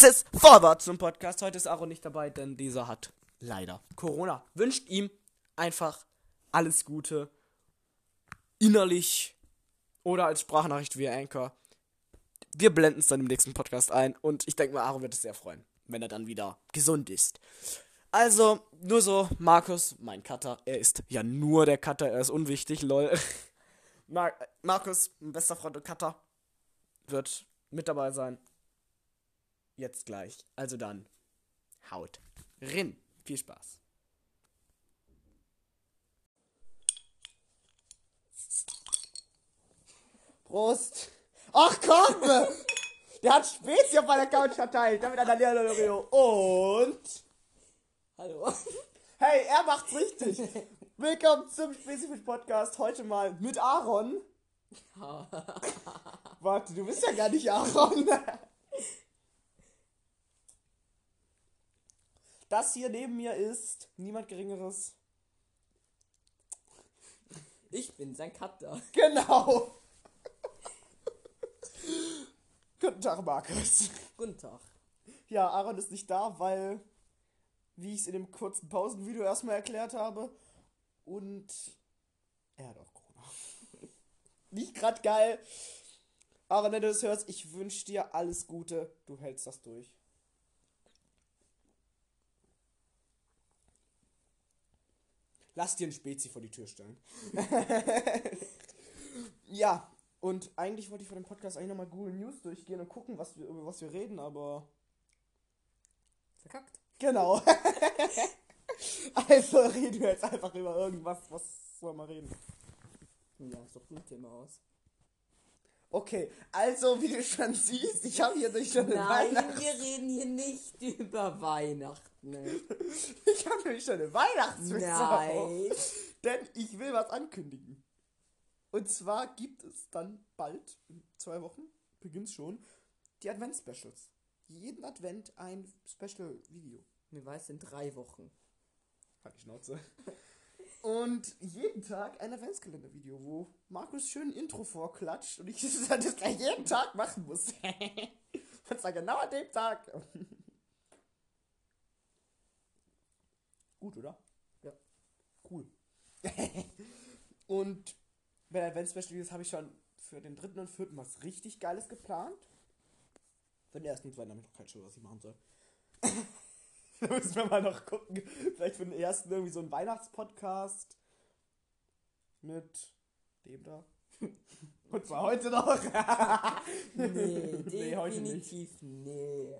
Faces Forward zum Podcast. Heute ist Aaron nicht dabei, denn dieser hat leider Corona. Wünscht ihm einfach alles Gute. Innerlich oder als Sprachnachricht via Anchor. Wir blenden es dann im nächsten Podcast ein und ich denke mal, Aaron wird es sehr freuen, wenn er dann wieder gesund ist. Also, nur so, Markus, mein Cutter, er ist ja nur der Cutter, er ist unwichtig, lol. Mar Markus, mein bester Freund und Cutter, wird mit dabei sein. Jetzt gleich. Also dann, haut rin. Viel Spaß. Prost. Ach komm! Der hat Spezi auf meiner Couch verteilt. Damit an der Leo. Und. Hallo. Hey, er macht's richtig. Willkommen zum Spezifisch Podcast. Heute mal mit Aaron. Warte, du bist ja gar nicht Aaron. Das hier neben mir ist niemand Geringeres. Ich bin sein Cutter. Genau. Guten Tag, Markus. Guten Tag. Ja, Aaron ist nicht da, weil, wie ich es in dem kurzen Pausenvideo erstmal erklärt habe, und er hat auch Corona. nicht gerade geil. Aaron, wenn du das hörst, ich wünsche dir alles Gute. Du hältst das durch. Lass dir ein Spezi vor die Tür stellen. ja, und eigentlich wollte ich vor dem Podcast eigentlich nochmal Google News durchgehen und gucken, was wir, über was wir reden, aber. Verkackt. Genau. also reden wir jetzt einfach über irgendwas. Was soll man reden? Ja, such ein Thema aus. Okay, also wie du schon siehst, ich habe hier durch schon eine Nein, Weihnachts wir reden hier nicht über Weihnachten. Ich habe nämlich schon eine Weihnachtswitze Nein. Denn ich will was ankündigen. Und zwar gibt es dann bald, in zwei Wochen, beginnt schon, die Advent-Specials. Jeden Advent ein Special-Video. Mir weiß in drei Wochen. Halt die Schnauze. Und jeden Tag ein Adventskalender-Video, wo Markus schön ein Intro vorklatscht und ich das gleich jeden Tag machen muss. und zwar genau an dem Tag. Gut, oder? Ja. Cool. und bei den Advents-Special-Videos habe ich schon für den dritten und vierten was richtig Geiles geplant. Für den ersten und zweiten habe ich noch kein Show, was ich machen soll. da müssen wir mal noch gucken. Vielleicht für den ersten irgendwie so ein Weihnachtspodcast mit dem da. Und zwar heute noch. Nee, Nee, definitiv nee.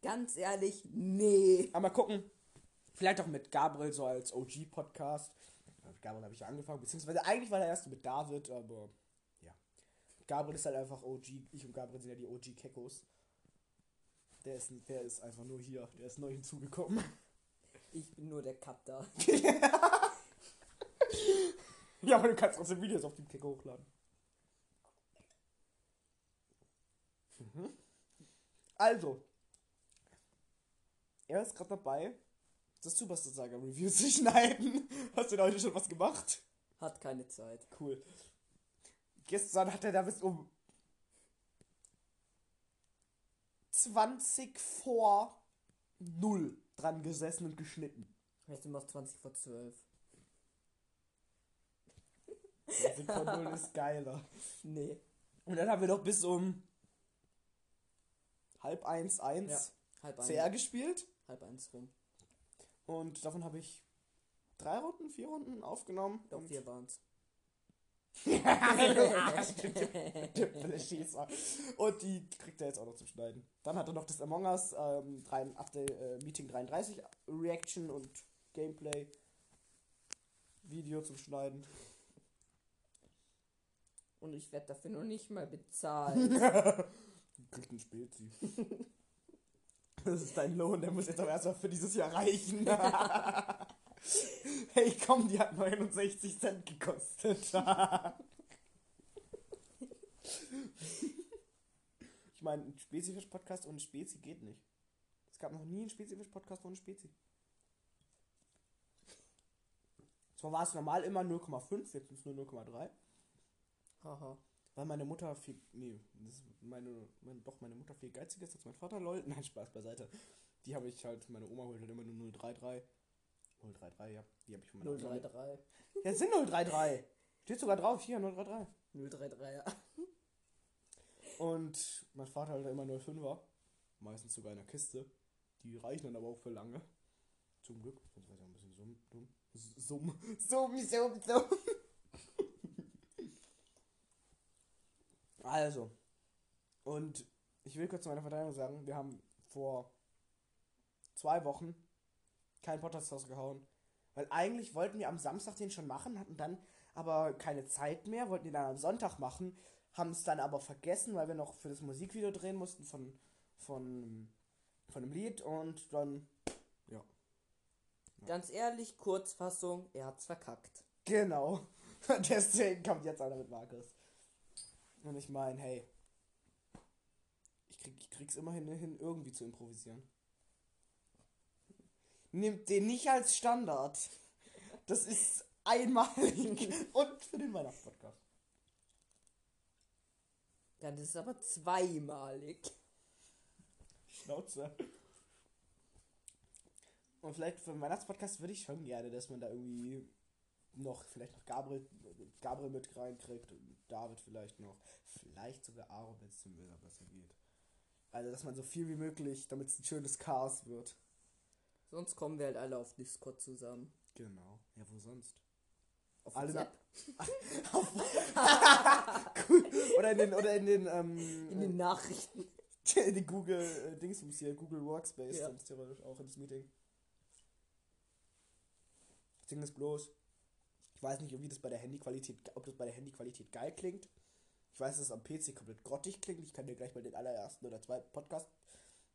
Ganz ehrlich, nee. Aber mal gucken. Vielleicht auch mit Gabriel so als OG-Podcast. Mit Gabriel habe ich ja angefangen, beziehungsweise eigentlich war der erste mit David, aber ja. Gabriel ist halt einfach OG. Ich und Gabriel sind ja die OG-Kekos. Der ist, der ist einfach nur hier. Der ist neu hinzugekommen. Ich bin nur der Cutter. ja, aber du kannst trotzdem Videos auf dem Keko hochladen. Mhm. Also. Er ist gerade dabei, das Superstar Saga Review zu schneiden. Hast du da heute schon was gemacht? Hat keine Zeit. Cool. Gestern hat er da bis um 20 vor 0 dran gesessen und geschnitten. Heißt immer 20 vor 12. 20 vor 0 ist geiler. Nee. Und dann haben wir noch bis um halb eins, eins Ja. Halb eins. CR gespielt. Halb eins rum. Und davon habe ich drei Runden, vier Runden aufgenommen. Doch, Schießer. Und die kriegt er jetzt auch noch zum Schneiden. Dann hat er noch das Among Us ähm, drei, Update, äh, Meeting 33 Reaction und Gameplay Video zum Schneiden. Und ich werde dafür noch nicht mal bezahlt. Kriegt ein Spezi. Das ist dein Lohn, der muss jetzt aber erstmal für dieses Jahr reichen. hey komm, die hat 69 Cent gekostet. ich meine, ein Spezifisch-Podcast ohne Spezi geht nicht. Es gab noch nie einen Spezifisch-Podcast ohne Spezi. Zwar war es normal immer 0,5, jetzt ist es nur 0,3. Haha. Weil meine Mutter viel. Nee, das ist meine, meine. Doch, meine Mutter viel geiziger ist als mein Vater, lol. Nein, Spaß beiseite. Die habe ich halt. Meine Oma holt halt immer nur 033. 033, ja. Die habe ich von meiner Oma mit. 033. Ja, es sind 033. Steht sogar drauf, hier 033. 033, ja. Und mein Vater halt immer 05er. Meistens sogar in der Kiste. Die reichen dann aber auch für lange. Zum Glück. Sonst wäre es ja ein bisschen summ, dumm. Summ. Summ, summ, summ. Also. Und ich will kurz zu meiner Verteidigung sagen, wir haben vor zwei Wochen keinen Podcast rausgehauen. Weil eigentlich wollten wir am Samstag den schon machen, hatten dann aber keine Zeit mehr, wollten den dann am Sonntag machen, haben es dann aber vergessen, weil wir noch für das Musikvideo drehen mussten von, von, von einem Lied und dann, ja. Ganz ehrlich, Kurzfassung, er hat's verkackt. Genau. Deswegen kommt jetzt einer mit Markus. Und ich meine, hey, ich, krieg, ich krieg's immerhin hin, irgendwie zu improvisieren. Nimmt den nicht als Standard. Das ist einmalig. Und für den Weihnachtspodcast. Dann ist es aber zweimalig. Schnauze. Und vielleicht für den Weihnachtspodcast würde ich schon gerne, dass man da irgendwie noch, vielleicht noch Gabriel, Gabriel mit reinkriegt und David vielleicht noch. Vielleicht sogar Aaron, wenn es dem Bilder besser geht. Also, dass man so viel wie möglich, damit es ein schönes Chaos wird. Sonst kommen wir halt alle auf Discord zusammen. Genau. Ja, wo sonst? Auf Alle WhatsApp. cool. Oder in den, oder in den, ähm, In den Nachrichten. in den Google äh, Dingsbums hier, Google Workspace, Ja. sonst theoretisch auch ins Meeting. Das Ding ist bloß, ich weiß nicht, wie das bei der Handyqualität, ob das bei der Handyqualität geil klingt. Ich weiß, dass es am PC komplett grottig klingt. Ich kann dir gleich mal den allerersten oder zweiten Podcast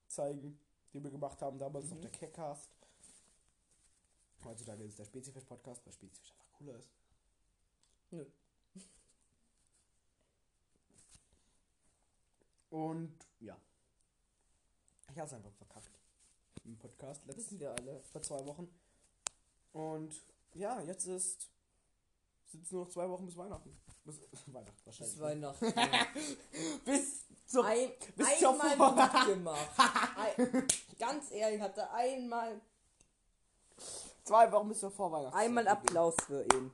zeigen, den wir gemacht haben, damals auf der Keckcast. Heutzutage ist es der Spezifisch-Podcast, weil Spezifisch einfach cooler ist. Nö. Und ja. Ich hab's einfach verkackt. Im Podcast letztes Wissen wir alle. vor zwei Wochen. Und ja, jetzt ist. Sind es nur noch zwei Wochen bis Weihnachten. Bis Weihnachten wahrscheinlich. Bis Weihnachten. bis zur. Ein, bis zur einmal gut gemacht. Ein, ganz ehrlich, hatte einmal, Zwei Wochen bis zur Vorweihnachten. einmal Applaus für ihn.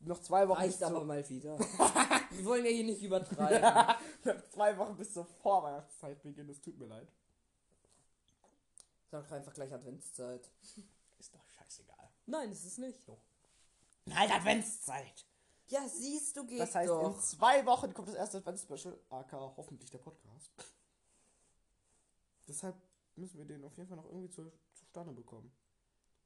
Noch zwei Wochen Reicht bis aber zur, mal wieder. Wir wollen ja hier nicht übertreiben. noch zwei Wochen bis zur Vorweihnachtszeit beginnen. Es tut mir leid. Sag doch einfach gleich Adventszeit. Ist doch scheißegal. Nein, ist es nicht. Nein, Adventszeit. Ja, siehst du, geht Das heißt, in doch. zwei Wochen kommt das erste Advents-Special, aka hoffentlich der Podcast. Deshalb müssen wir den auf jeden Fall noch irgendwie zu, zustande bekommen.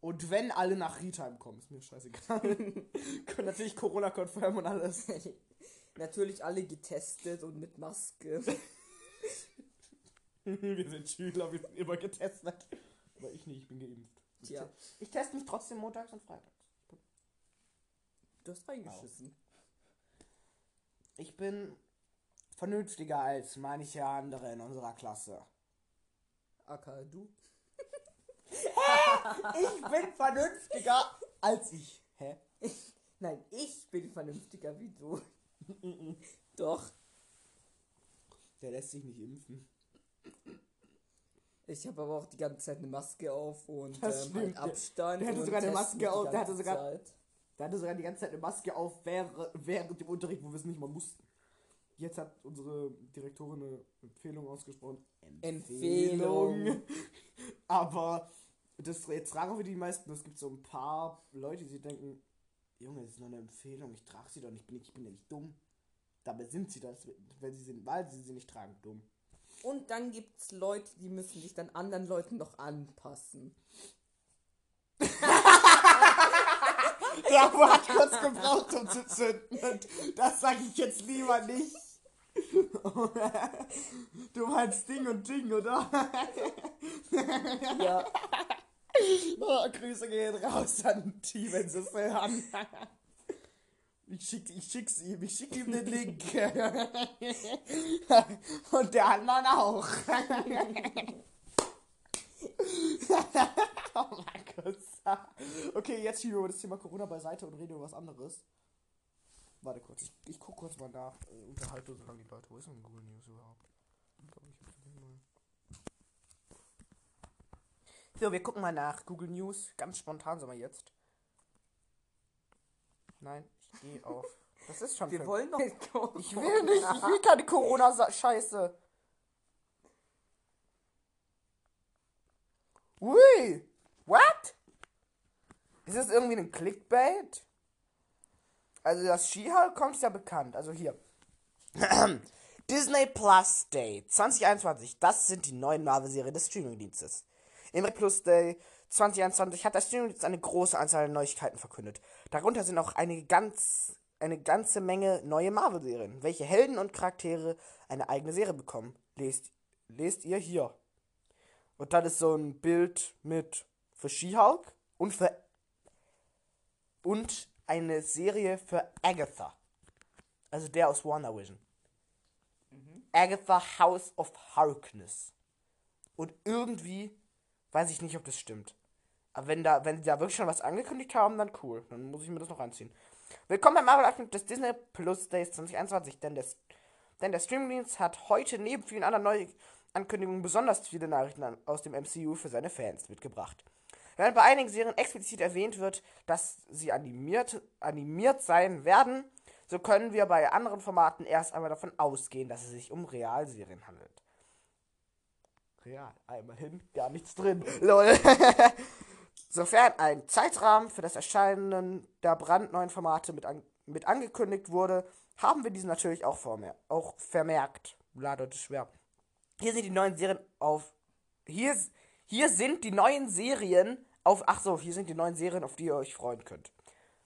Und wenn alle nach Ritheim kommen, ist mir scheißegal. Können natürlich Corona-konform und alles. Natürlich alle getestet und mit Maske. wir sind Schüler, wir sind immer getestet. Aber ich nicht, ich bin geimpft. Ich, Tja. ich teste mich trotzdem montags und freitags. Du hast reingeschissen. Ich bin vernünftiger als manche andere in unserer Klasse. Aka, du? Ich bin vernünftiger als ich. Hä? Nein, ich bin vernünftiger wie du. Doch. Der lässt sich nicht impfen. Ich habe aber auch die ganze Zeit eine Maske auf und ähm, halt Abstand. Der hatte und sogar eine Maske die auf, der hatte ganze sogar- Zeit. Der hatte sogar die ganze Zeit eine Maske auf während, während dem Unterricht, wo wir es nicht mal mussten. Jetzt hat unsere Direktorin eine Empfehlung ausgesprochen. Empfehlung. Aber das, jetzt tragen wir die meisten. Es gibt so ein paar Leute, die denken, Junge, das ist nur eine Empfehlung, ich trage sie doch nicht, ich bin, ich bin ja nicht dumm. Dabei sind sie das, wenn sie sind, weil sie sie nicht tragen, dumm. Und dann gibt's Leute, die müssen sich dann anderen Leuten noch anpassen. Der hat kurz gebraucht, um zu zünden. Das sage ich jetzt lieber nicht. Du meinst Ding und Ding, oder? Ja, Oh, Grüße gehen raus an die, wenn sie es hören. Ich schick, ich schick's ihm, ich schick ihm den Link. Und der anderen auch. oh Markus. Okay, jetzt schieben wir das Thema Corona beiseite und reden über was anderes. Warte kurz, ich, ich guck kurz mal nach. Äh, unterhalte so lange die Leute. Wo ist denn Google News überhaupt? Ich. So, wir gucken mal nach Google News. Ganz spontan sind wir jetzt. Nein, gehe auf. Das ist schon Wir wollen noch. Ich will nicht, ich will keine Corona-Scheiße. Ui! What? Ist das irgendwie ein Clickbait? Also das She-Hulk kommt ja bekannt. Also hier. Disney Plus Day 2021. Das sind die neuen Marvel-Serien des Streamingdienstes. Im Plus Day 2021 hat der Streamingdienst eine große Anzahl an Neuigkeiten verkündet. Darunter sind auch einige ganz, eine ganze Menge neue Marvel-Serien, welche Helden und Charaktere eine eigene Serie bekommen. Lest, lest ihr hier. Und dann ist so ein Bild mit für She-Hulk und für und eine Serie für Agatha. Also der aus WandaVision. Agatha House of Harkness. Und irgendwie weiß ich nicht, ob das stimmt. Aber wenn da, wenn sie da wirklich schon was angekündigt haben, dann cool. Dann muss ich mir das noch anziehen. Willkommen beim Marvel Abschnitt des Disney Plus Days 2021, denn, des, denn der Streamingdienst hat heute neben vielen anderen Neuankündigungen besonders viele Nachrichten an- aus dem MCU für seine Fans mitgebracht. Während bei einigen Serien explizit erwähnt wird, dass sie animiert, animiert sein werden, so können wir bei anderen Formaten erst einmal davon ausgehen, dass es sich um Realserien handelt. Real, einmal hin, gar nichts drin. Lol. Sofern ein Zeitrahmen für das Erscheinen der brandneuen Formate mit, an, mit angekündigt wurde, haben wir diesen natürlich auch, vormer auch vermerkt. Das ist schwer. Hier sind die neuen Serien auf. Hier, hier sind die neuen Serien auf. Ach so, hier sind die neuen Serien, auf die ihr euch freuen könnt.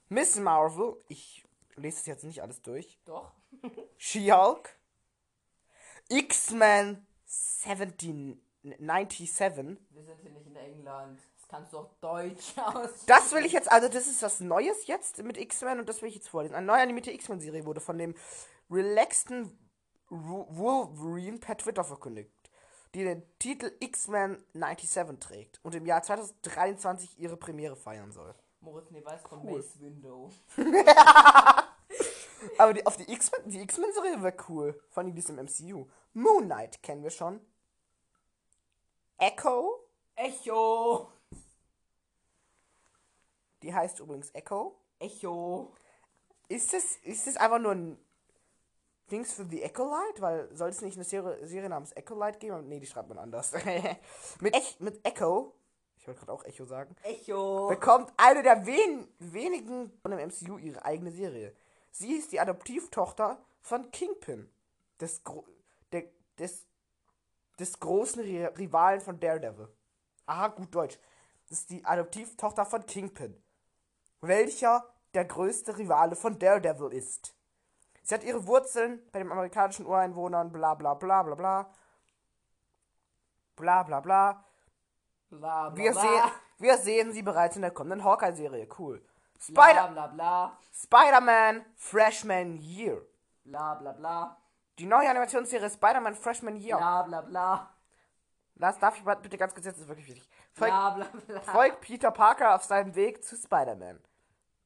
Miss Marvel, ich lese es jetzt nicht alles durch. Doch. She-Hulk, X-Men 1797. Wir sind hier nicht in England. Das kannst du auch Deutsch aus. Das will ich jetzt, also das ist was Neues jetzt mit X-Men und das will ich jetzt vorlesen. Eine neue animierte X-Men-Serie wurde von dem relaxten Wolverine per Twitter verkündigt, die den Titel X-Men 97 trägt und im Jahr 2023 ihre Premiere feiern soll. Moritz, nee, weiß von Cool. Mace Window. Aber die, auf die X-Men, die X-Men-Serie wäre cool. Vor allem die ist im MCU. Moon Knight kennen wir schon. Echo, Echo! Die heißt übrigens Echo. Echo! Ist es, ist es einfach nur ein Dings für The Echo Light? Weil soll es nicht eine Serie, Serie namens Echo Light geben? Nee, die schreibt man anders. mit, Ech, mit Echo, ich wollte gerade auch Echo sagen, Echo! bekommt eine der wen, wenigen von dem MCU ihre eigene Serie. Sie ist die Adoptivtochter von Kingpin, des, Gro der, des, des großen Ri- Rivalen von Daredevil. Aha, gut Deutsch. Das ist die Adoptivtochter von Kingpin, welcher der größte Rivale von Daredevil ist. Sie hat ihre Wurzeln bei den amerikanischen Ureinwohnern, bla bla bla bla bla. Bla bla bla. Bla bla Wir, bla. sehen, wir sehen sie bereits in der kommenden Hawkeye-Serie. Cool. Bla Spider- bla bla. Spider-Man Freshman Year. Bla bla bla. Die neue Animationsserie Spider-Man Freshman Year. Bla bla bla. Das darf ich bitte ganz kurz jetzt, das ist wirklich wichtig. Folgt, Bla bla bla. folgt Peter Parker auf seinem Weg zu Spider-Man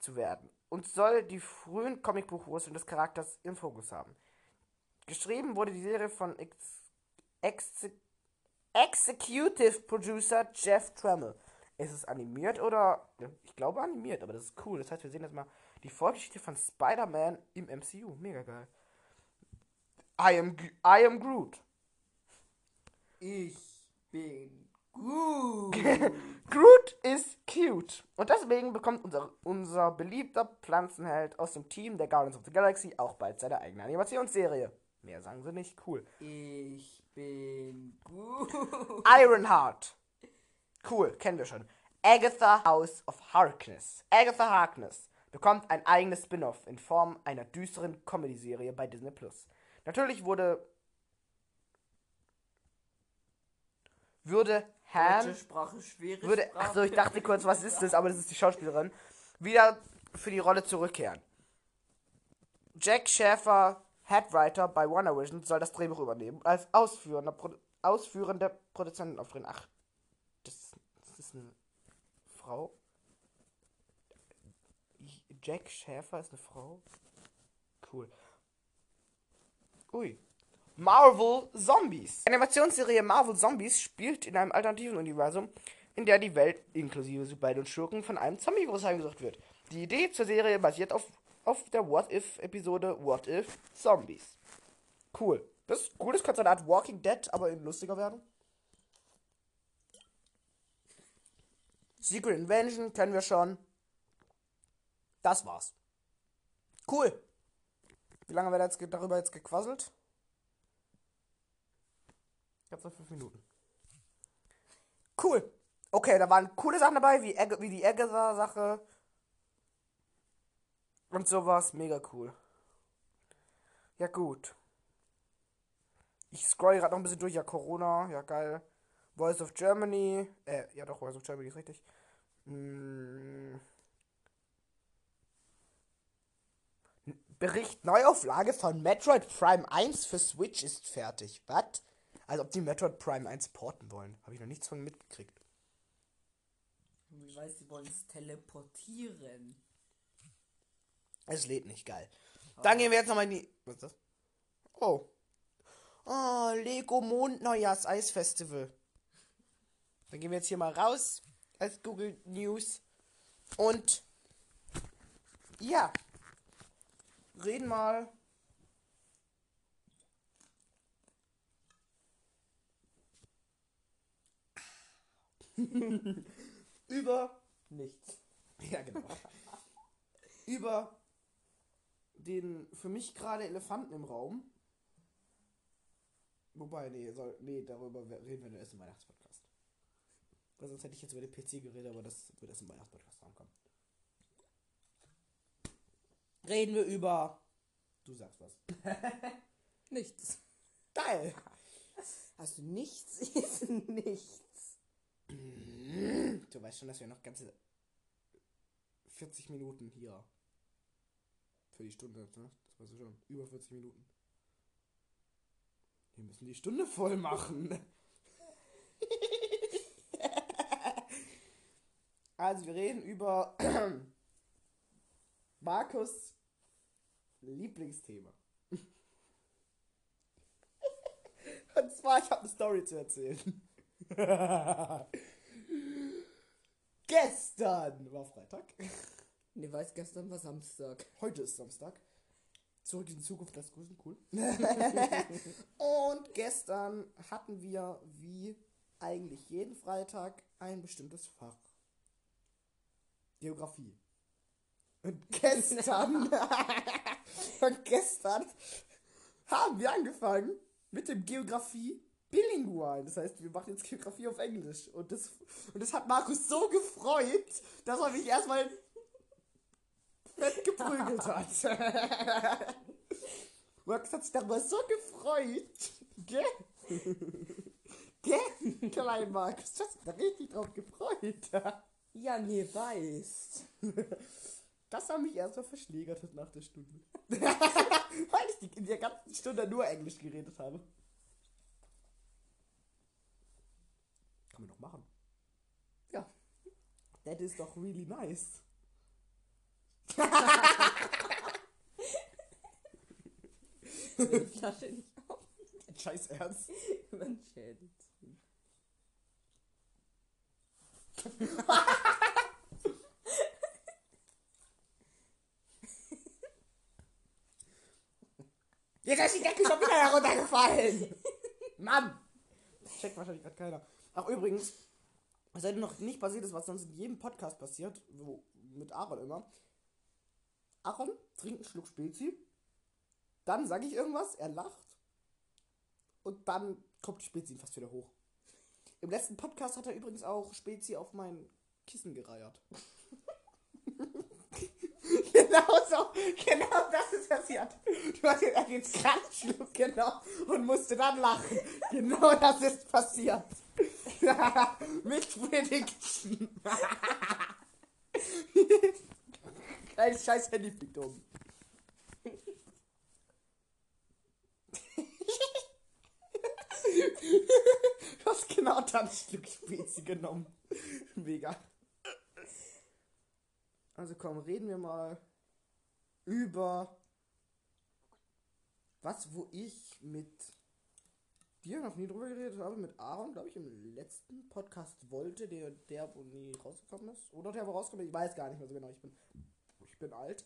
zu werden und soll die frühen Comicbuchwurzeln des Charakters im Fokus haben. Geschrieben wurde die Serie von Ex Ex Executive Producer Jeff Trammell. Ist es animiert oder. Ich glaube animiert, aber das ist cool. Das heißt, wir sehen jetzt mal die Vorgeschichte von Spider-Man im MCU. Mega geil. I am, I am Groot. Ich bin gut. Groot ist cute. Und deswegen bekommt unser, unser beliebter Pflanzenheld aus dem Team der Guardians of the Galaxy auch bald seine eigene Animationsserie. Mehr sagen sie nicht. Cool. Ich bin gut. Ironheart. Cool, kennen wir schon. Agatha House of Harkness. Agatha Harkness bekommt ein eigenes Spin-off in Form einer düsteren Comedy-Serie bei Disney Plus. Natürlich wurde würde Han Deutsche Sprache, schwere würde, Sprache. achso, ich dachte kurz, was ist das, aber das ist die Schauspielerin, wieder für die Rolle zurückkehren. Jack Schäfer, Headwriter bei WandaVision, soll das Drehbuch übernehmen, als ausführender, Produ ausführender Produzenten auftreten. Ach, das, das ist eine Frau? Jack Schäfer ist eine Frau? Cool. Ui. Marvel Zombies. Die Animationsserie Marvel Zombies spielt in einem alternativen Universum, in der die Welt inklusive Superhelden und Schurken von einem Zombie-Virus heimgesucht wird. Die Idee zur Serie basiert auf, auf der What-If-Episode What If Zombies. Cool. Das ist cool, das könnte eine Art Walking Dead, aber in lustiger werden. Secret Invention kennen wir schon. Das war's. Cool. Wie lange haben wir da jetzt darüber jetzt gequasselt? Jetzt noch fünf Minuten. Cool. Okay, da waren coole Sachen dabei, wie, Ag wie die Agatha-Sache. Und sowas. Mega cool. Ja, gut. Ich scroll gerade noch ein bisschen durch. Ja, Corona. Ja, geil. Voice of Germany. Äh, ja doch, Voice of Germany ist richtig. Mm. Bericht Neuauflage von Metroid Prime 1 für Switch ist fertig. Was? Als ob die Metroid Prime 1 porten wollen. Habe ich noch nichts von mitgekriegt. Ich weiß, sie wollen es teleportieren. Es lädt nicht geil. Dann gehen wir jetzt nochmal in die. Was ist das? Oh. Oh, Lego Mond Neujahrs Eisfestival. Dann gehen wir jetzt hier mal raus als Google News. Und ja. Reden mal. über nichts. Ja, genau. über den für mich gerade Elefanten im Raum. Wobei, nee, soll, nee, darüber reden wir erst im Weihnachtspodcast. Weil sonst hätte ich jetzt über den PC geredet, aber das wird erst im Weihnachtspodcast rankommen. Reden wir über. Du sagst was. Nichts. Geil! Also nichts ist nichts. Du weißt schon, dass wir noch ganze 40 Minuten hier für die Stunde, ne? Das weißt du schon. Über 40 Minuten. Wir müssen die Stunde voll machen. also, wir reden über Markus Lieblingsthema. Und zwar, ich habe eine Story zu erzählen. Gestern war Freitag. Ne, weiß, gestern war Samstag. Heute ist Samstag. Zurück in die Zukunft, das Grüßen, cool. Und gestern hatten wir, wie eigentlich jeden Freitag, ein bestimmtes Fach. Geografie. Und gestern, und gestern haben wir angefangen mit dem Geografie bilingual. Das heißt, wir machen jetzt Geografie auf Englisch. Und das, und das hat Markus so gefreut, dass er mich erstmal fett geprügelt hat. Markus hat sich darüber so gefreut. Gell? Gell? Klein Markus, du hast dich da richtig drauf gefreut. Ja, ne, weiß. Das hat mich erstmal verschlägert nach der Stunde. Weil ich in der ganzen Stunde nur Englisch geredet habe. Kann man doch machen. Ja. That is doch really nice. Die Flasche nicht auf. Scheiß Ernst. Man schädelt. Jetzt ist die Decke schon wieder heruntergefallen. Mann. Checkt wahrscheinlich gerade keiner. Ach, übrigens, was heute noch nicht passiert ist, was sonst in jedem Podcast passiert, wo, mit Aaron immer. Aaron trinkt einen Schluck Spezi. Dann sage ich irgendwas, er lacht. Und dann kommt die Spezi fast wieder hoch. Im letzten Podcast hat er übrigens auch Spezi auf mein Kissen gereiert. genau so, genau das ist passiert. Du hast jetzt, einen Schluck genommen und musste dann lachen. Genau das ist passiert. Mit Prediction. Dein scheiß Handy fliegt um. Du hast genau dann ein Stück Spezi genommen. Mega. Also komm, reden wir mal über Was, wo ich mit dir noch nie drüber geredet habe, mit Aaron, glaube ich, im letzten Podcast wollte, der, der wo nie rausgekommen ist. Oder der wo rausgekommen ist, ich weiß gar nicht mehr so genau. Ich bin, ich bin alt.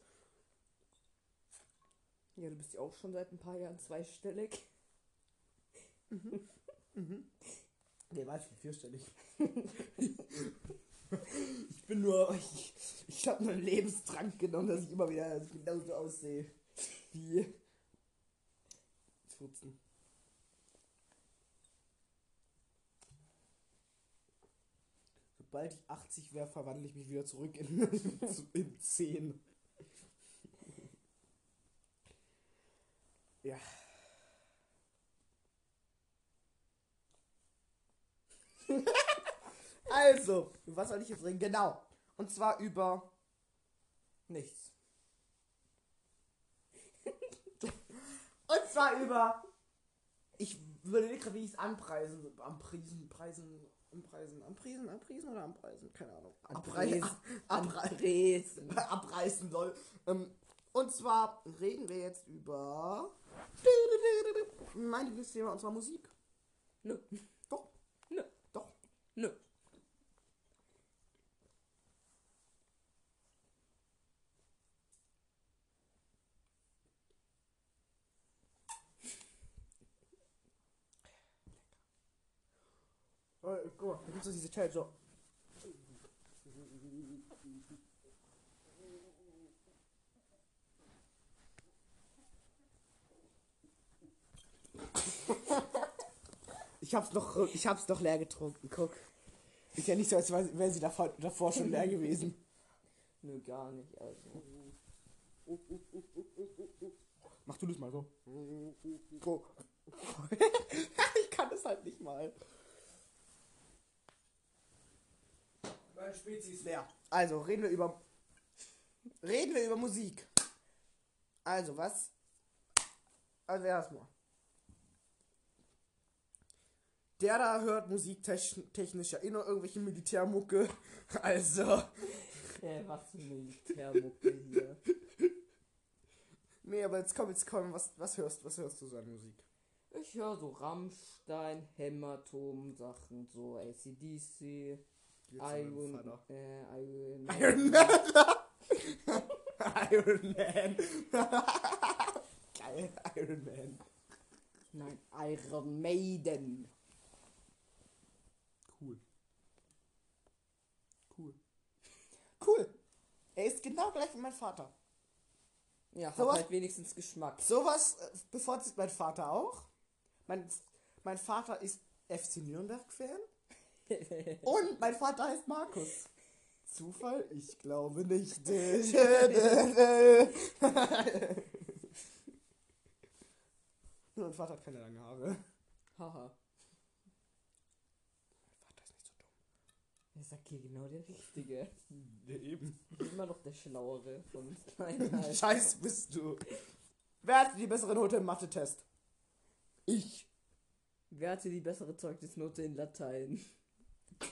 Ja, du bist ja auch schon seit ein paar Jahren zweistellig. Nee, weiß ich bin vierstellig. ich bin nur, ich, ich habe nur einen Lebenstrank genommen, dass ich immer wieder genauso aussehe wie Futzen. Sobald ich 80 wäre, verwandle ich mich wieder zurück in, in 10. Ja. Also, was soll ich jetzt reden? Genau. Und zwar über nichts. Und zwar über. Ich würde gerade, wie ich es anpreisen. Am Priesen, Preisen, anpreisen, anpreisen, anpreisen oder anpreisen? Keine Ahnung. Abrei- Anpreisen. abrei- Anpreisen. abreißen soll. Ähm, und zwar reden wir jetzt über mein Lieblingsthema und zwar Musik. Nö. Doch. Nö. Doch. Nö. Äh, guck mal, da gibt's doch diese Challenge so. Ich hab's noch, ich hab's noch leer getrunken, guck. Ist ja nicht so, als wäre sie davor, davor schon leer gewesen. Nö, gar nicht. Also. Mach du das mal so. So. ich kann das halt nicht mal. Meine Spezi ist leer. Also, reden wir über. Reden wir über Musik. Also, was? Also, erstmal. Der da hört musiktechnisch ja immer irgendwelche Militärmucke. Also. Äh, was für Militärmucke hier. Nee, aber jetzt komm, jetzt komm, was, was hörst was hörst du so an Musik? Ich höre so Rammstein, Hämatom, Sachen, so ACDC, Iron, äh, Iron, Iron Man. Iron Man. Geil, Iron Man. Nein, Iron Maiden. Cool. Cool. Cool. Er ist genau gleich wie mein Vater. Ja, hat Sowas- halt wenigstens Geschmack. Sowas äh, bevorzugt mein Vater auch. Mein, mein Vater ist FC Nürnberg-Fan. Und mein Vater heißt Markus. Zufall? Ich glaube nicht. Nur mein Vater hat keine langen Haare. Haha. Mein Vater ist nicht so dumm. Ich sag hier genau der Richtige. Ja, eben. Immer noch der Schlauere von uns. Scheiß bist du. Wer hatte die bessere Note im Mathe-Test? Ich. Wer hatte die bessere Zeugnisnote in Latein?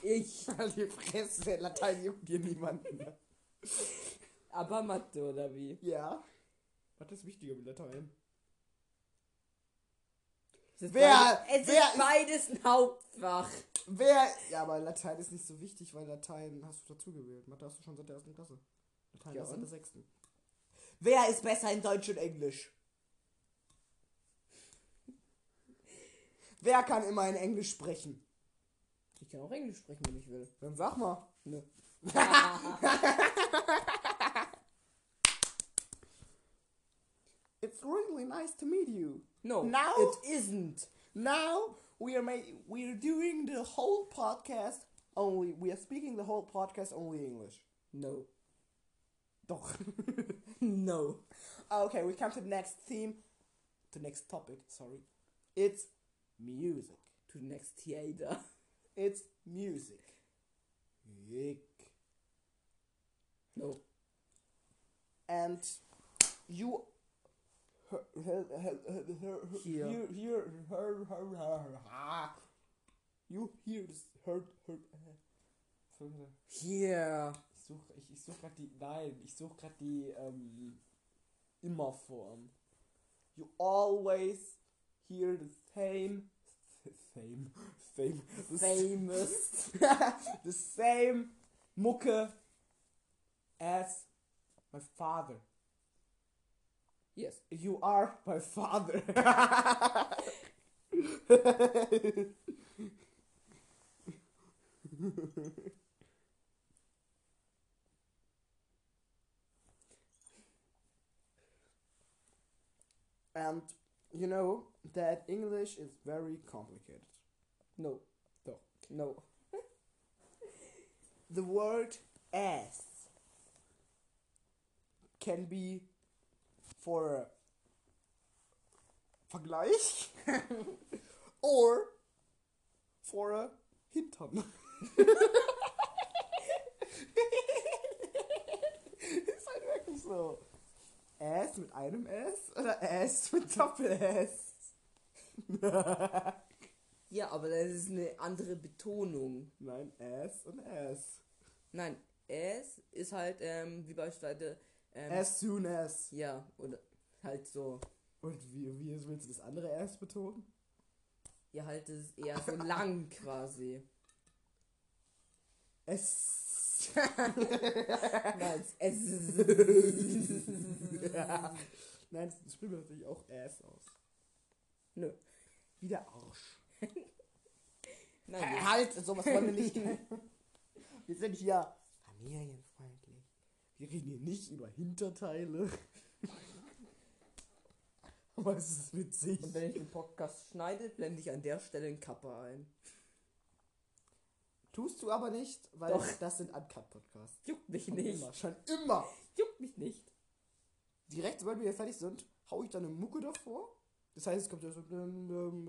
Ich. Halt die Fresse, Latein juckt dir niemanden. Aber Mathe, oder wie? Ja. Was ist wichtiger wie Latein? Es ist Wer- beides, es wer ist beides ein Hauptfach. Wer. Ja, aber Latein ist nicht so wichtig, weil Latein hast du dazu gewählt. Mathe hast du schon seit der ersten Klasse. Latein Ja, seit der sechsten. Wer ist besser in Deutsch und Englisch? Wer kann immer in Englisch sprechen? Kann auch Englisch sprechen, wenn ich will. Dann sag mal. Nö. It's really nice to meet you. No, Now- it isn't. Now we are ma- we are doing the whole podcast only. We are speaking the whole podcast only English. No. Doch. No. okay, we come to the next theme, to the next topic. Sorry, it's music. To the next theater. It's music. Music. No. And you. Her, her, her, her, her. Hear, hear, her, her, her, her, You hear heard, äh, Here. Ich suche ich, ich such grad die. Nein, ich suche gerade die ähm, Immerform. you always hear the same, same, same, the Famous. the same Mucke as my father. Yes. You are my father. and you know that English is very complicated. No. Doch. No. The word ass can be for a Vergleich or for a Hintern. ist halt wirklich so. Ass mit einem S oder Ass mit Doppel-S? Ja, aber das ist eine andere Betonung. Nein, Ass und Ass. Nein, es ist halt, ähm, wie beispielsweise, ähm, As soon as. ja, oder halt so, Und wie, wie willst du das andere Ass betonen? ja, halt, ist eher so lang quasi. Es. Nein, es ist, Nein, das spricht man natürlich auch Ass aus. Nö. Wie der Arsch. Nein, halt, sowas wollen wir nicht. Wir sind hier familienfreundlich. Wir reden hier nicht über Hinterteile. Aber es ist witzig. und wenn ich den Podcast schneide, blende ich an der Stelle einen Kappa ein. Tust du aber nicht, weil Doch. das sind Uncut-Podcasts. Juckt mich Schon nicht. Immer, schon immer. Juckt mich nicht. Direkt, sobald wir hier fertig sind, hau ich dann eine Mucke davor. Das heißt, es kommt ja so.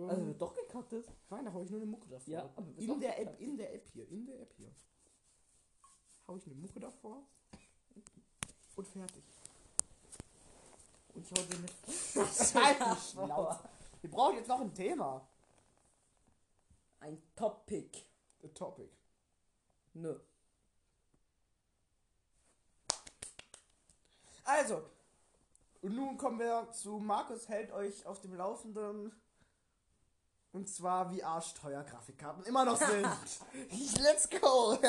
Also wird doch gecuttet. Nein, da hau ich nur eine Mucke davor. Ja, aber in der App, in der App hier, in der App hier. Hau ich eine Mucke davor. Und fertig. Und ich hau dir Schnauze. Wir brauchen jetzt noch ein Thema. Ein Topic. A topic. Nö. Also, und nun kommen wir zu Markus hält euch auf dem Laufenden. Und zwar wie arschteuer Grafikkarten immer noch sind. Let's go!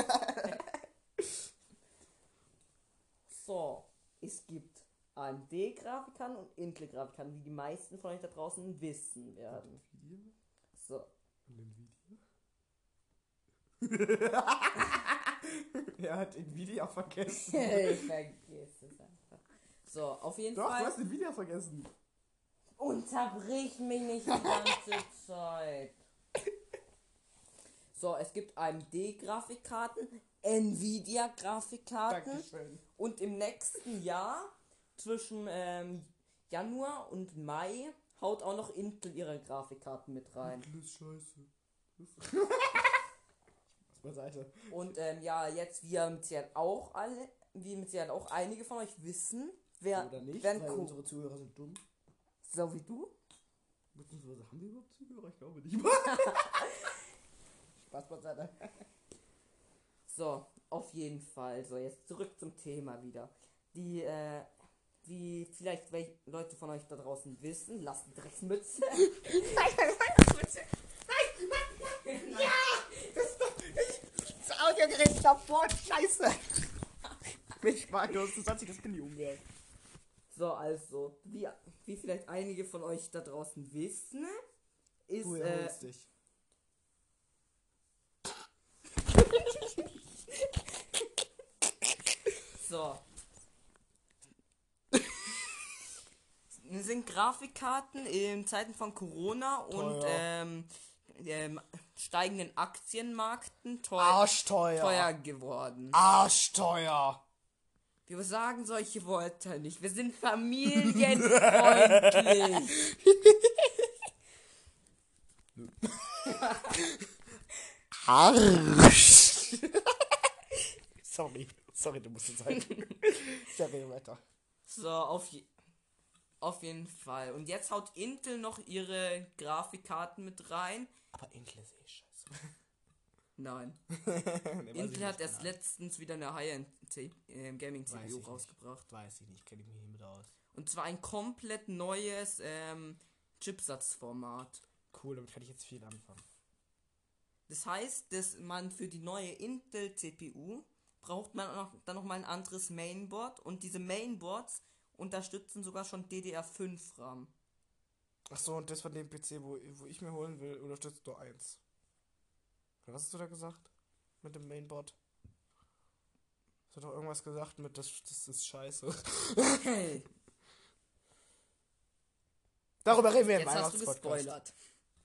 So, es gibt AMD-Grafikkarten und Intel-Grafikkarten, wie die meisten von euch da draußen wissen werden. So, Und ein Video? er hat Nvidia vergessen. ich vergiss es einfach. So, auf jeden Doch, du Fall. hast Nvidia vergessen. Unterbrich mich nicht die ganze Zeit. So, es gibt AMD-Grafikkarten, Nvidia-Grafikkarten und im nächsten Jahr, zwischen ähm, Januar und Mai, haut auch noch Intel ihre Grafikkarten mit rein. Das ist scheiße. Beiseite. Und ähm, ja, jetzt, wie mit Sicherheit auch alle, wie mit Sicherheit auch einige von euch wissen, wer, Oder nicht, weil unsere Zuhörer sind dumm. so wie du, Beziehungsweise haben wir überhaupt Zuhörer? Ich glaube nicht. Spaß beiseite. So, auf jeden Fall. So, jetzt zurück zum Thema wieder. Die, äh, wie vielleicht welche Leute von euch da draußen wissen, lasst die Drecksmütze. Das Audiogerät ist davor, scheiße. Mich Markus, du sollst dich das Handy umwerfen. So, also, wie, wie vielleicht einige von euch da draußen wissen, ist, Du äh, dich. so. sind Grafikkarten in Zeiten von Corona und ähm, ähm, steigenden Aktienmärkten teuer, Arschteuer. teuer geworden. Arschteuer. Wir sagen solche Worte nicht. Wir sind familienfreundlich. Arsch. Sorry. Sorry, du musst es sein. Sorry, weiter. So, auf, je auf jeden Fall. Und jetzt haut Intel noch ihre Grafikkarten mit rein. Aber Intel ist eh scheiße. Nein. Nee, Intel hat nicht, erst keine letztens wieder eine High-End äh, nicht. rausgebracht. Ahnung. Weiß ich nicht, kenne ich mich nicht mit aus. Und zwar ein komplett neues ähm, Chipsatzformat. Cool, damit kann ich jetzt viel anfangen. Das heißt, dass man für die neue Intel CPU braucht man auch dann noch mal ein anderes Mainboard und diese Mainboards unterstützen sogar schon DDR5 RAM. Ach so, und das von dem PC, wo, wo ich mir holen will, unterstützt nur eins. Was hast du da gesagt? Mit dem Mainboard? Hast du doch irgendwas gesagt mit, das, das ist scheiße. Hey, Darüber reden wir im jetzt hast du Weihnachtspodcast. gespoilert.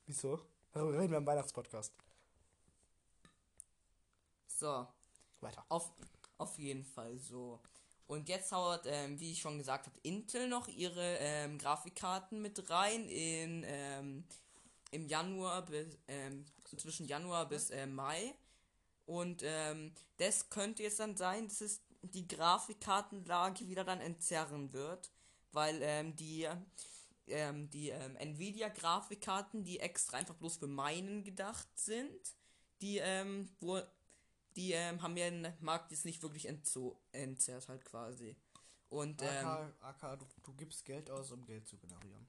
Wieso? Darüber reden wir im Weihnachtspodcast. So, Weiter. auf, auf jeden Fall so. Und jetzt haut, ähm, wie ich schon gesagt habe, Intel noch ihre ähm, Grafikkarten mit rein in ähm, im Januar bis ähm, zwischen Januar bis äh, Mai. Und ähm, das könnte jetzt dann sein, dass es die Grafikkartenlage wieder dann entzerren wird, weil ähm, die ähm, die ähm, Nvidia Grafikkarten, die extra einfach bloß für meinen gedacht sind, die ähm, wo die ähm, haben ja den Markt jetzt nicht wirklich entzo entzerrt halt quasi. Und AK, AK du, du gibst Geld aus, um Geld zu generieren.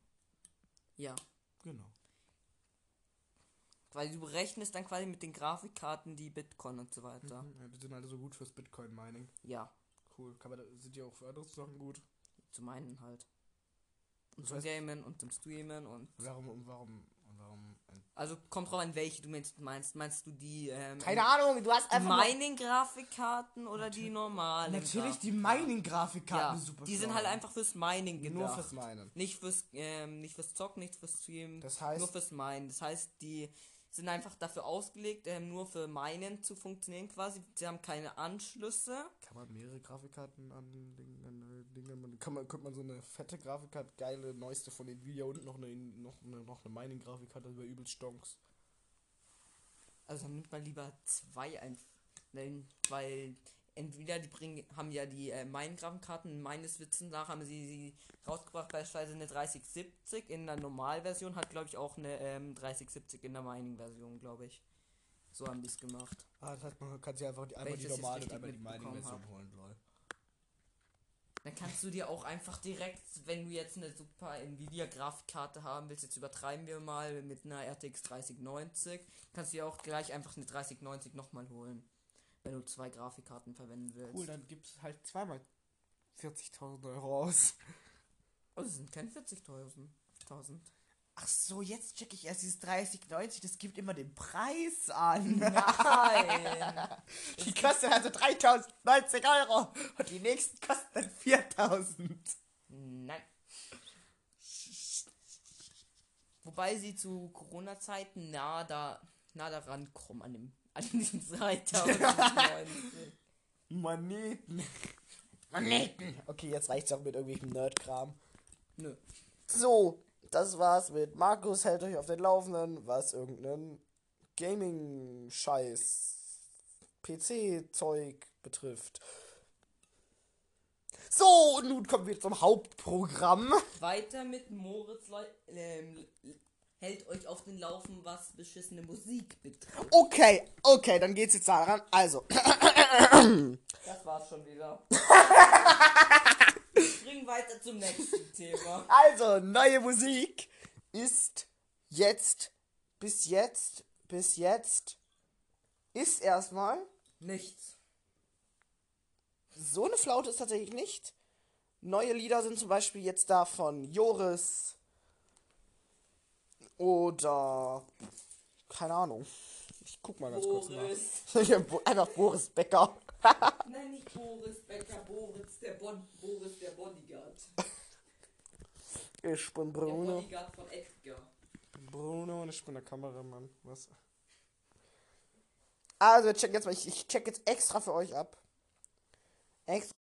ja, Genau. Weil du berechnest dann quasi mit den Grafikkarten die Bitcoin und so weiter. Mhm, ja, die sind alle so gut fürs Bitcoin-Mining. Ja, Cool. Kann man, da- sind die auch für andere Sachen gut? zu meinen halt. Und Das zum heißt- Gamen und zum Streamen und Warum, und warum, und warum? also kommt drauf an, welche du meinst. Meinst, meinst du die ähm, Keine Ahnung, du hast einfach. Mining-Grafikkarten oder die normalen? Natürlich die Grafikkarten? Mining-Grafikkarten Ja, super. die sind halt einfach fürs Mining gedacht. Nur fürs Minen. Nicht fürs, ähm, nicht fürs Zocken, nicht fürs Streamen. Das heißt- Nur fürs Minen. Das heißt, die sind einfach dafür ausgelegt, ähm, nur für Minen zu funktionieren quasi. Sie haben keine Anschlüsse. Kann man mehrere Grafikkarten? An, äh, Dinge? Man, kann man, könnte man so eine fette Grafikkarte, geile, neueste von Nvidia und noch eine, noch eine, noch eine Mining-Grafikkarte über übelst Stonks. Also dann nimmt man lieber zwei ein. Nein, weil entweder die bringen, haben ja die äh, Mine-Grafikkarten, meines Wissens nach haben sie sie rausgebracht, beispielsweise eine 3070 in der Normalversion, hat glaube ich auch eine ähm, 3070 in der Mining-Version, glaube ich. So haben die es gemacht. Ah, das heißt, man kann sich einfach die, einmal ich die normale und einmal die Mining-Version holen, lol. Dann kannst du dir auch einfach direkt, wenn du jetzt eine super Nvidia Grafikkarte haben willst, jetzt übertreiben wir mal mit einer RTX 3090, kannst du dir auch gleich einfach eine 3090 nochmal holen. Wenn du zwei Grafikkarten verwenden willst. Cool, dann gibt's halt zweimal 40.000 Euro aus. Oh, das sind keine 40.000. 1000. Ach so, jetzt check ich erst dieses 3090, das gibt immer den Preis an. Nein! Die kostet also 3090 Euro und die nächsten kosten dann 4000. Nein. Wobei sie zu Corona-Zeiten nah da nah daran kommen an dem an diesen 3090. Moneten. Moneten. Okay, jetzt reicht's auch mit irgendwelchem Nerd-Kram. Nö. So, das war's mit Markus hält euch auf den Laufenden, was irgendeinen Gaming-Scheiß, PC-Zeug betrifft. So, und nun kommen wir zum Hauptprogramm. Weiter mit Moritz Leu ähm, hält euch auf den Laufen, was beschissene Musik betrifft. Okay, okay, dann geht's jetzt daran. Also, Das war's schon wieder. Wir springen weiter zum nächsten Thema. also, neue Musik ist jetzt, bis jetzt, bis jetzt, ist erstmal Nichts. So eine Flaute ist tatsächlich nicht. Neue Lieder sind zum Beispiel jetzt da von Joris oder keine Ahnung. Ich guck mal ganz kurz Boris. nach. Einfach Boris Becker. Nein, nicht Boris Becker, Boris der, Bon Boris der Bodyguard. Ich bin Der Bruno. Bodyguard von Edgar. Bruno und ich bin der Kameramann. Was? Also, check jetzt mal. Ich, ich check jetzt extra für euch ab. Extra.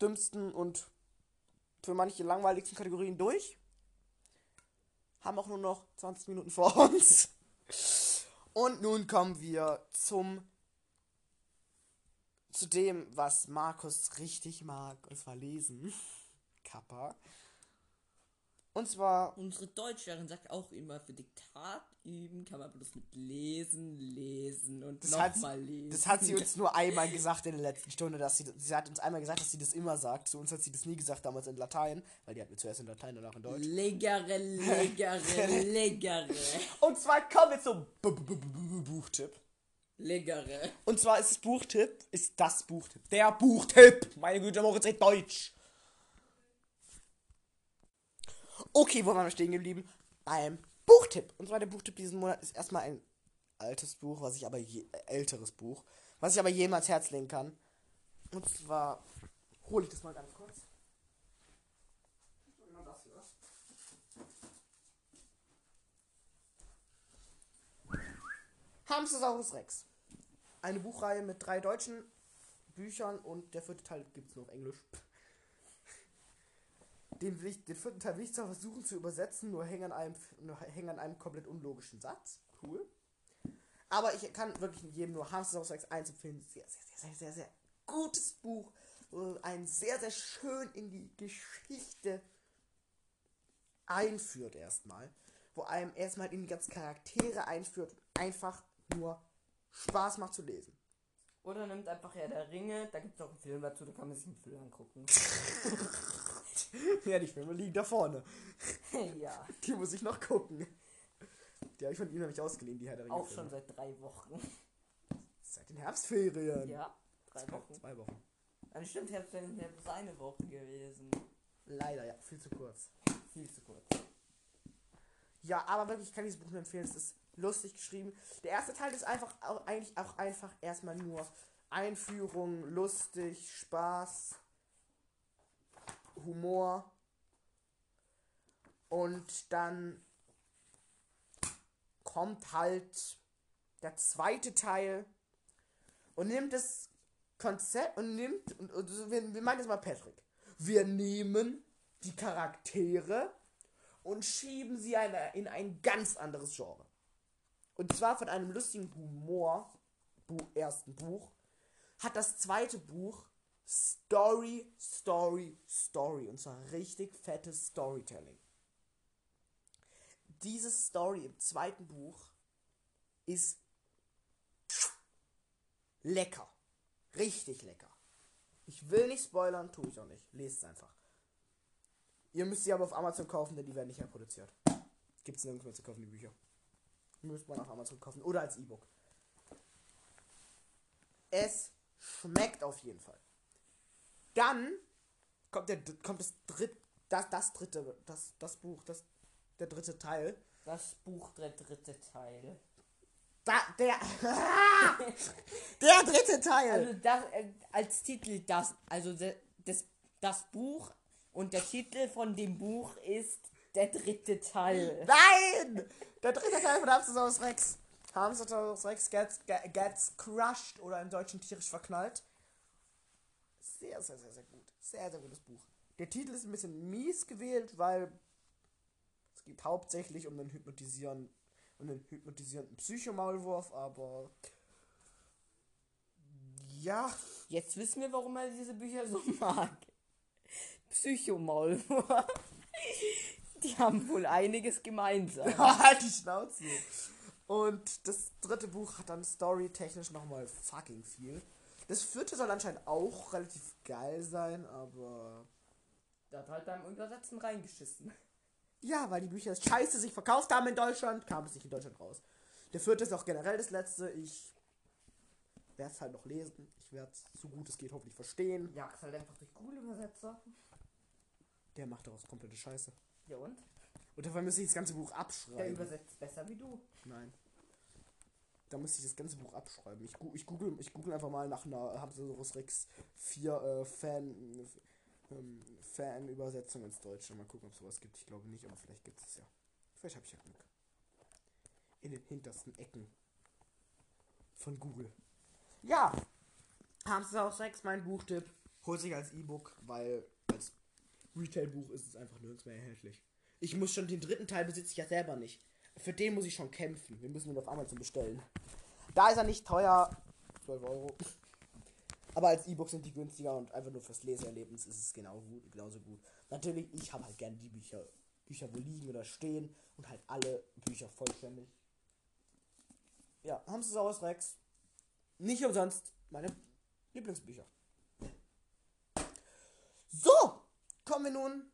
Dümmsten und für manche langweiligsten Kategorien durch. Haben auch nur noch 20 Minuten vor uns. Und nun kommen wir zum zu dem, was Markus richtig mag, und zwar lesen. Kappa. Und zwar Unsere Deutschlehrerin sagt auch immer, für Diktat üben kann man bloß mit lesen, lesen und nochmal lesen. das hat sie uns nur einmal gesagt in der letzten Stunde, dass sie, sie hat uns einmal gesagt, dass sie das immer sagt. Zu uns hat sie das nie gesagt, damals in Latein, weil die hat mir zuerst in Latein, danach in Deutsch. Leggere, leggere, leggere. Und zwar kommen wir zum Buchtipp. Leggere. Und zwar ist das Buchtipp, ist das Buchtipp. Der Buchtipp! Meine Güte, Moritz redet Deutsch. Okay, wo waren wir stehen geblieben? Beim Buchtipp. Und zwar der Buchtipp diesen Monat ist erstmal ein altes Buch, was ich aber je, äh, älteres Buch, was ich aber jedem ans Herz legen kann. Und zwar hole ich das mal ganz kurz. Hamstersaurus Rex. Eine Buchreihe mit drei deutschen Büchern und der vierte Teil gibt es nur auf Englisch. Den, will ich, den vierten Teil will ich zwar versuchen zu übersetzen, nur hängen an einem, nur hängen an einem komplett unlogischen Satz. Cool. Aber ich kann wirklich jedem nur Hamstersaurus Rex 1 empfehlen. Sehr, sehr, sehr, sehr, sehr, sehr gutes Buch. Ein sehr, sehr schön in die Geschichte einführt erstmal. Wo einem erstmal in die ganzen Charaktere einführt. Einfach nur Spaß macht zu lesen. Oder nimmt einfach Herr der Ringe, da gibt es auch einen Film dazu, da kann man sich einen Film angucken. Ja, die Filme liegen da vorne. ja, Die muss ich noch gucken. Die habe ich von ihm nämlich ausgeliehen, die Herr der auch Filme. schon seit drei Wochen. Seit den Herbstferien. Ja, drei Zwei, Wochen. zwei Wochen. Dann stimmt, Herbst wäre bloß eine Woche gewesen. Leider, ja, viel zu kurz. Viel zu kurz. Ja, aber wirklich, ich kann dieses Buch nur empfehlen. Es ist lustig geschrieben. Der erste Teil ist einfach auch, eigentlich auch einfach erstmal nur Einführung, lustig, Spaß, Humor. Und dann kommt halt der zweite Teil und nimmt das Konzept und nimmt, und, und wir, wir meinen jetzt mal Patrick. Wir nehmen die Charaktere und schieben sie eine, in ein ganz anderes Genre. Und zwar von einem lustigen Humor, Bu ersten Buch, hat das zweite Buch Story, Story, Story. Und zwar richtig fettes Storytelling. Diese Story im zweiten Buch ist lecker. Richtig lecker. Ich will nicht spoilern, tue ich auch nicht. Lest es einfach. Ihr müsst sie aber auf Amazon kaufen, denn die werden nicht mehr produziert. Gibt es nirgends mehr zu kaufen, die Bücher. Müsst man auf Amazon kaufen oder als E-Book. Es schmeckt auf jeden Fall. Dann kommt der kommt das dritte das, das dritte das das Buch das der dritte Teil. Das Buch, der dritte Teil. Da, der der dritte Teil. Also das, äh, als Titel das, also das, das Buch und der Titel von dem Buch ist der dritte Teil. Nein! Der dritte Teil von Hamstersaurus Rex. Hamstersaurus Rex gets, ge- gets crushed oder im Deutschen tierisch verknallt. Sehr, sehr, sehr, sehr gut. Sehr, sehr gutes Buch. Der Titel ist ein bisschen mies gewählt, weil es geht hauptsächlich um den hypnotisieren, um den hypnotisierenden Psychomaulwurf, aber ja, Jetzt wissen wir, warum er diese Bücher so mag. Psychomaulwurf. Die haben wohl einiges gemeinsam. halt die Schnauze. Und das dritte Buch hat dann storytechnisch nochmal fucking viel. Das vierte soll anscheinend auch relativ geil sein, aber. Da hat halt beim Übersetzen reingeschissen. Ja, weil die Bücher scheiße sich verkauft haben in Deutschland, kam es nicht in Deutschland raus. Der vierte ist auch generell das letzte. Ich werde es halt noch lesen. Ich werde es so gut es geht hoffentlich verstehen. Jagst halt einfach durch Google-Übersetzer. Der macht daraus komplette Scheiße. Ja und? Und dafür müsste ich das ganze Buch Der abschreiben. übersetzt besser wie du. Nein. Da müsste ich das ganze Buch abschreiben. Ich, ich, google, ich google einfach mal nach einer Hamstersaurus Rex 4 äh, Fan, ähm, Fan-Übersetzung ins Deutsche. Mal gucken, ob es sowas gibt. Ich glaube nicht, aber vielleicht gibt es ja. Vielleicht habe ich ja Glück. In den hintersten Ecken von Google. Ja. Hamstersaurus Rex, mein Buchtipp. Holt sich als E-Book, weil als Retail-Buch ist es einfach nirgends mehr erhältlich. Ich muss schon den dritten Teil besitze ich ja selber nicht. Für den muss ich schon kämpfen. Wir müssen ihn auf Amazon bestellen. Da ist er nicht teuer. 12 Euro. Aber als E-Book sind die günstiger und einfach nur fürs Leseerlebnis ist es genau gut, genauso gut. Natürlich, ich habe halt gerne die Bücher, Bücher wo liegen oder stehen und halt alle Bücher vollständig. Ja, Hamster Saurus Rex. Nicht umsonst meine Lieblingsbücher. So, kommen wir nun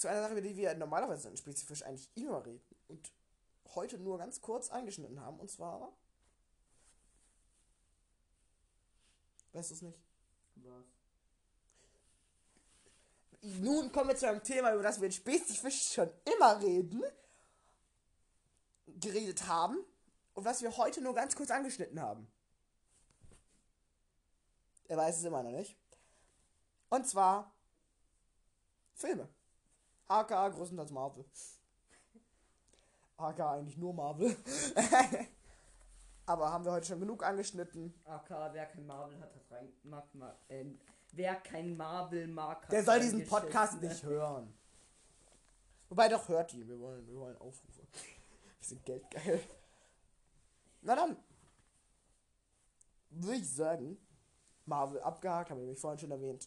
zu einer Sache, über die wir normalerweise spezifisch eigentlich immer reden und heute nur ganz kurz eingeschnitten haben, und zwar. Weißt du es nicht? Was? Nun kommen wir zu einem Thema, über das wir spezifisch schon immer reden, geredet haben und was wir heute nur ganz kurz angeschnitten haben. Er weiß es immer noch nicht. Und zwar Filme. Aka größtenteils Marvel. aka eigentlich nur Marvel. Aber haben wir heute schon genug angeschnitten. AK, wer kein Marvel hat, hat rein. Mag, mag, äh, wer kein Marvel mag, hat Der soll diesen. Podcast nicht hören. Wobei doch hört ihn. Wir wollen, wir wollen Aufrufe. Wir sind geldgeil. Na dann. Würde ich sagen, Marvel abgehakt, haben wir nämlich vorhin schon erwähnt.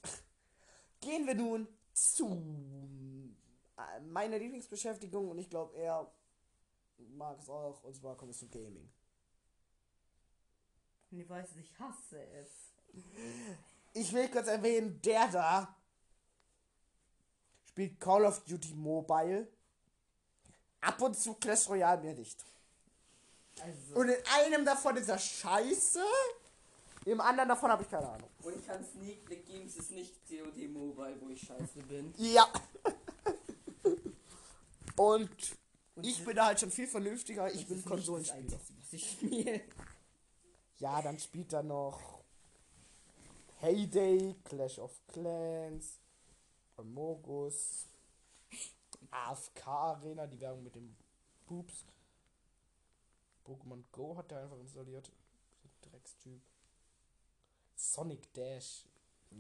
Gehen wir nun zu meiner Lieblingsbeschäftigung und ich glaube, er mag es auch. Und zwar kommt es zum Gaming. Und ich weiß, ich hasse es. Ich will kurz erwähnen, der da spielt Call of Duty Mobile. Ab und zu Clash Royale mehr nicht. Also. Und in einem davon ist er scheiße. Im anderen davon habe ich keine Ahnung. Und kann Sneak Peek Games ist nicht COD Mobile, wo ich scheiße bin. Ja. Und Und ich bin da halt schon viel vernünftiger. Ich bin Konsolenspieler. Einzige, was ich spiele. Ja, dann spielt er noch Heyday, Clash of Clans, Amogus, AFK Arena, die Werbung mit dem Poops. Pokémon Go hat er einfach installiert. Dreckstyp. Sonic Dash.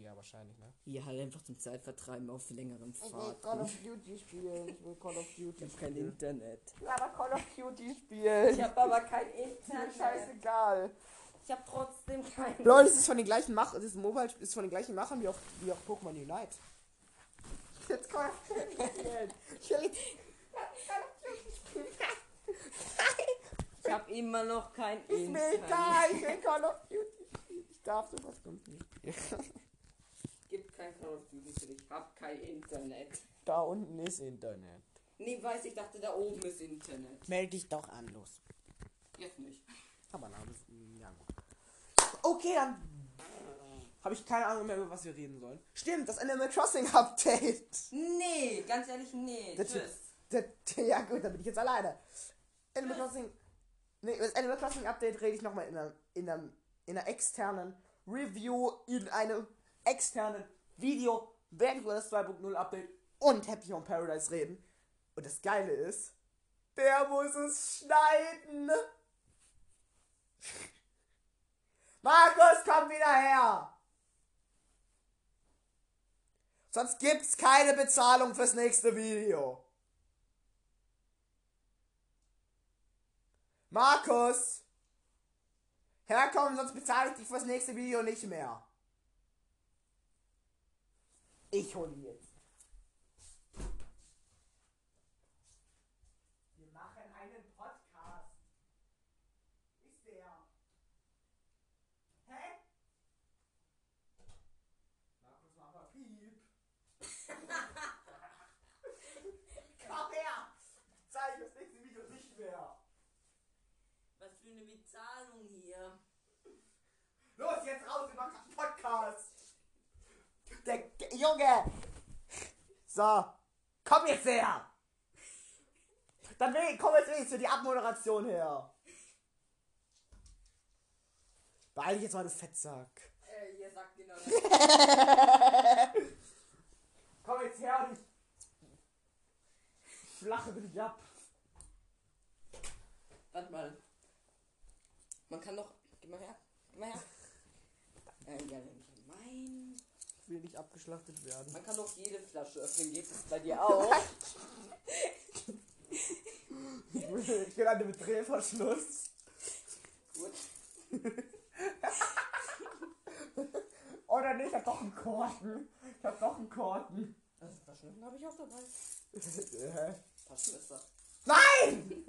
Ja, wahrscheinlich, ne? Hier halt einfach zum Zeitvertreiben auf längeren Ich will Fahrten. Call of Duty spielen. Ich will Call of Duty Ich hab kein spielen. Internet. Ich will aber Call of Duty spielen. Ich hab aber kein Ist Internet. scheißegal. Ich hab trotzdem kein Leute, es ist von den gleichen Machern, das Mobile ist von den gleichen Machern wie auch, wie auch Pokémon Unite. Jetzt Call of Duty spielen. Ich will jetzt Call of Duty spielen. Ich hab immer noch kein Ist mir Internet. egal, ich will Call of Duty spielen. Ich darf sowas sonst nicht. Gibt kein Call of Duty für dich. Ich hab kein Internet. Da unten ist Internet. Nee, weiß ich dachte, da oben ist Internet. Meld dich doch an, los. Jetzt nicht. Aber na, das, ja gut. Okay, dann habe ich keine Ahnung mehr, über was wir reden sollen. Stimmt, das Animal Crossing Update. Nee, ganz ehrlich, nee. Das- Tschüss. Das, ja gut, dann bin ich jetzt alleine. Animal Crossing. Nee, das Animal Crossing Update rede ich nochmal in einer, in, einer, in einer externen Review, in einem externen Video, das 2.0 Update und Happy Home Paradise reden. Und das Geile ist, der muss es schneiden. Markus, komm wieder her! Sonst gibt's keine Bezahlung fürs nächste Video. Markus! Herkommen, sonst bezahle ich dich fürs nächste Video nicht mehr. Ich hole ihn jetzt. Wir machen einen Podcast. Ist der? Hä? Markus, mach mal Piep. Komm her! Zeig das nächste Video nicht mehr. Was für eine Bezahlung hier. Los, jetzt raus, wir machen einen Podcast. Junge. So, komm jetzt her. Dann will, komm jetzt wenigstens für die Abmoderation her. Beeil dich jetzt mal, du Fettsack. Äh, ihr sagt genau das. Komm jetzt her und ich flache dich ab. Warte mal. Man kann doch. Gib mal her. Gib mal her. Äh, ja, mein will nicht abgeschlachtet werden. Man kann doch jede Flasche öffnen. Geht es bei dir auch? Ich will, ich will an dem Drehverschluss. Gut. Oder nicht, ich hab doch einen Korken. Ich hab doch einen Korken. Also Taschenmesser habe ich auch dabei. Taschenmesser. Nein!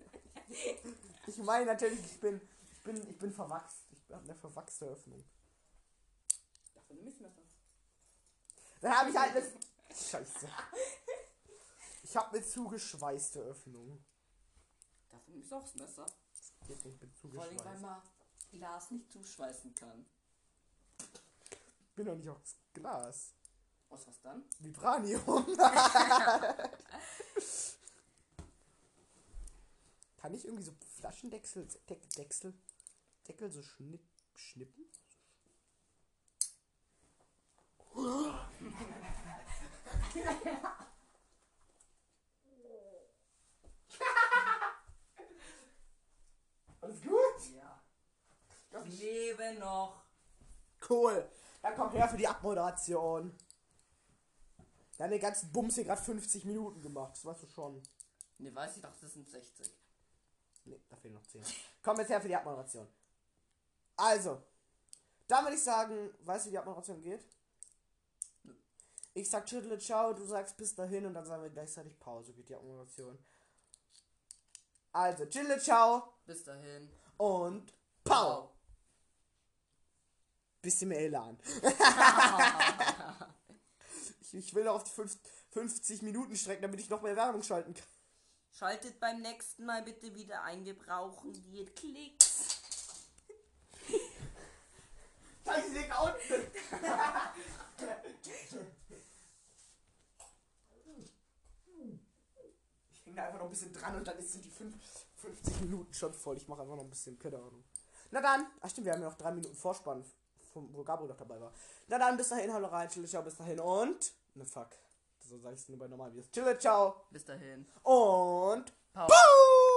Ich meine natürlich, ich bin, ich bin, ich bin verwachst. Ich habe eine verwachste Öffnung. Dafür nehme ich Messer. Dann habe ich halt eine... Scheiße. Ich habe eine zugeschweißte Öffnung. Dafür nehme ich auch das Messer. Geht nicht, ich bin Vor allem, weil zugeschweißt. man Glas nicht zuschweißen kann. Ich bin doch nicht aus Glas. Aus was dann? Vibranium. Kann ich irgendwie so Flaschendeckel, Deck, Deckel, Deckel so schnipp, schnippen? Alles gut? Ja. Ich lebe noch. Cool. Dann komm her für die Abmoderation. Wir haben den ganzen Bums hier gerade 50 Minuten gemacht. Das weißt du schon. Ne, weiß ich doch, das sind 60. Ne, da fehlen noch 10. Komm jetzt her für die Abmoderation. Also, dann würde ich sagen, weißt du, wie die Abmoderation geht? Ich sag Tschüttle, ciao, du sagst bis dahin und dann sagen wir gleichzeitig Pause, geht die Abmoderation. Also, Tschüttle, ciao Bis dahin. und Pau. Bisschen mehr Elan. ich, ich will noch auf die fünf- 50 Minuten strecken, damit ich noch mehr Werbung schalten kann. Schaltet beim nächsten Mal bitte wieder ein. Wir brauchen die Klicks. Scheiße, unten. Ich hänge da einfach noch ein bisschen dran und dann sind die fünf- 50 Minuten schon voll. Ich mache einfach noch ein bisschen, keine Ahnung. Na dann, ach stimmt, wir haben ja noch drei Minuten Vorspann, vom, wo Gabriel noch dabei war. Na dann, bis dahin, hallo rein, chill, ciao, bis dahin und. Ne, fuck. So sag ich es nur bei normal Videos. Chill, ciao Bis dahin. und. Pau. Puh!